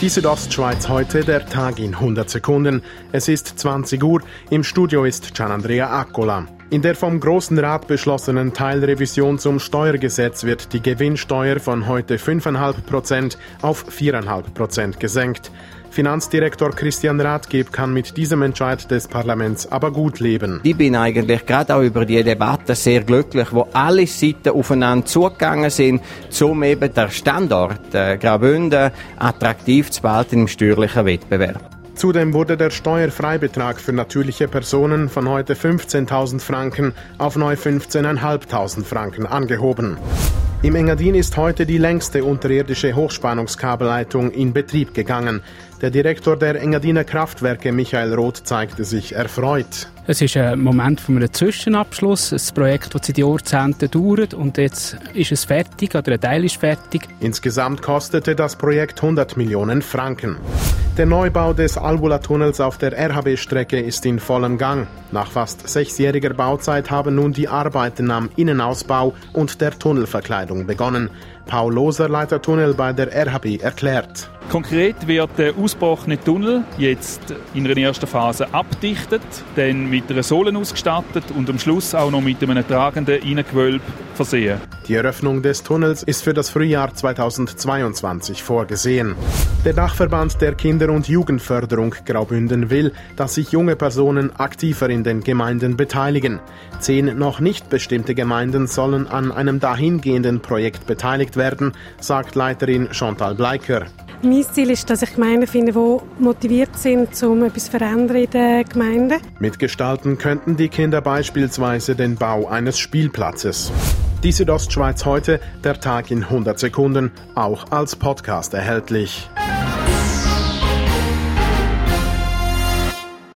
Die Südostschweiz heute, der Tag in 100 Sekunden. Es ist 20 Uhr, im Studio ist Gianandrea Accola. In der vom Großen Rat beschlossenen Teilrevision zum Steuergesetz wird die Gewinnsteuer von heute 5,5 Prozent auf 4,5 Prozent gesenkt. Finanzdirektor Christian Rathgeb kann mit diesem Entscheid des Parlaments aber gut leben. Ich bin eigentlich gerade auch über die Debatte sehr glücklich, wo alle Seiten aufeinander zugegangen sind, um eben der Standort äh, Graubünden attraktiv zu behalten im steuerlichen Wettbewerb. Zudem wurde der Steuerfreibetrag für natürliche Personen von heute 15.000 Franken auf neu 15.500 Franken angehoben. Im Engadin ist heute die längste unterirdische Hochspannungskabelleitung in Betrieb gegangen. Der Direktor der Engadiner Kraftwerke Michael Roth zeigte sich erfreut. Es ist ein Moment von einem Zwischenabschluss, ein Projekt, das seit Jahrzehnten dauert und jetzt ist es fertig oder ein Teil ist fertig. Insgesamt kostete das Projekt 100 Millionen Franken. Der Neubau des Albula-Tunnels auf der RHB-Strecke ist in vollem Gang. Nach fast sechsjähriger Bauzeit haben nun die Arbeiten am Innenausbau und der Tunnelverkleidung begonnen. Paul Loser, Leiter Tunnel bei der RHB, erklärt. Konkret wird der ausgebrochene Tunnel jetzt in einer ersten Phase abdichtet, dann mit einer Sohlen ausgestattet und am Schluss auch noch mit einem tragenden Innengewölbe versehen. Die Eröffnung des Tunnels ist für das Frühjahr 2022 vorgesehen. Der Dachverband der Kinder- und Jugendförderung Graubünden will, dass sich junge Personen aktiver in den Gemeinden beteiligen. Zehn noch nicht bestimmte Gemeinden sollen an einem dahingehenden Projekt beteiligt werden, sagt Leiterin Chantal Bleiker. Mein Ziel ist, dass ich Gemeinden finde, die motiviert sind, um etwas zu verändern in der Gemeinde. Mitgestalten könnten die Kinder beispielsweise den Bau eines Spielplatzes. Die Südostschweiz heute, der Tag in 100 Sekunden, auch als Podcast erhältlich.